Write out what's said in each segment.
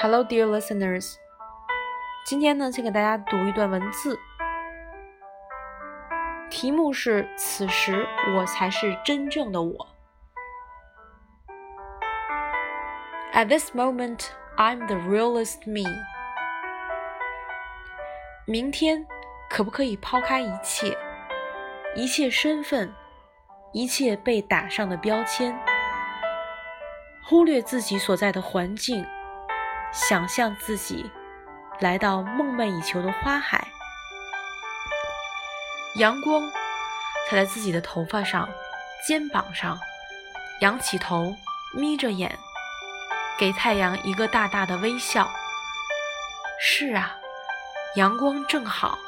Hello, dear listeners。今天呢，先给大家读一段文字，题目是“此时我才是真正的我”。At this moment, I'm the realest me。明天可不可以抛开一切，一切身份，一切被打上的标签，忽略自己所在的环境？想象自己来到梦寐以求的花海，阳光洒在自己的头发上、肩膀上，仰起头，眯着眼，给太阳一个大大的微笑。是啊，阳光正好，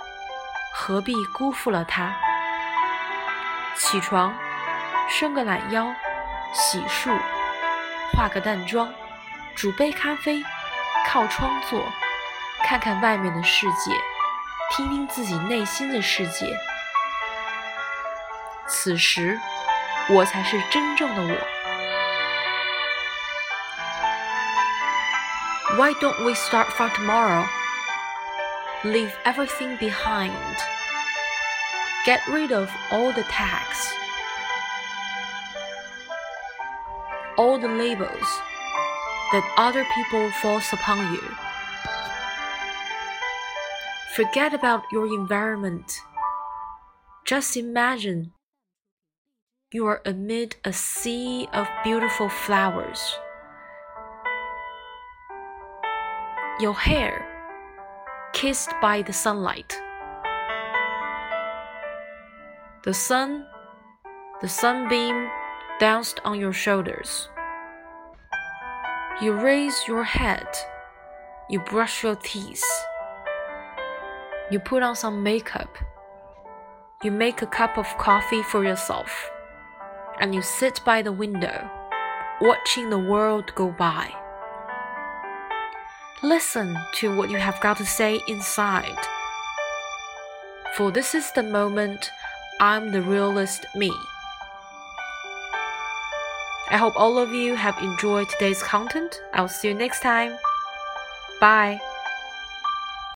何必辜负了它？起床，伸个懒腰，洗漱，化个淡妆，煮杯咖啡。靠窗坐，看看外面的世界，听听自己内心的世界。此时，我才是真正的我。Why don't we start from tomorrow? Leave everything behind. Get rid of all the tags, all the labels that other people force upon you. Forget about your environment. Just imagine you are amid a sea of beautiful flowers. Your hair kissed by the sunlight. The sun, the sunbeam danced on your shoulders. You raise your head. You brush your teeth. You put on some makeup. You make a cup of coffee for yourself. And you sit by the window, watching the world go by. Listen to what you have got to say inside. For this is the moment I'm the realest me. I hope all of you have enjoyed today's content. I'll see you next time. Bye.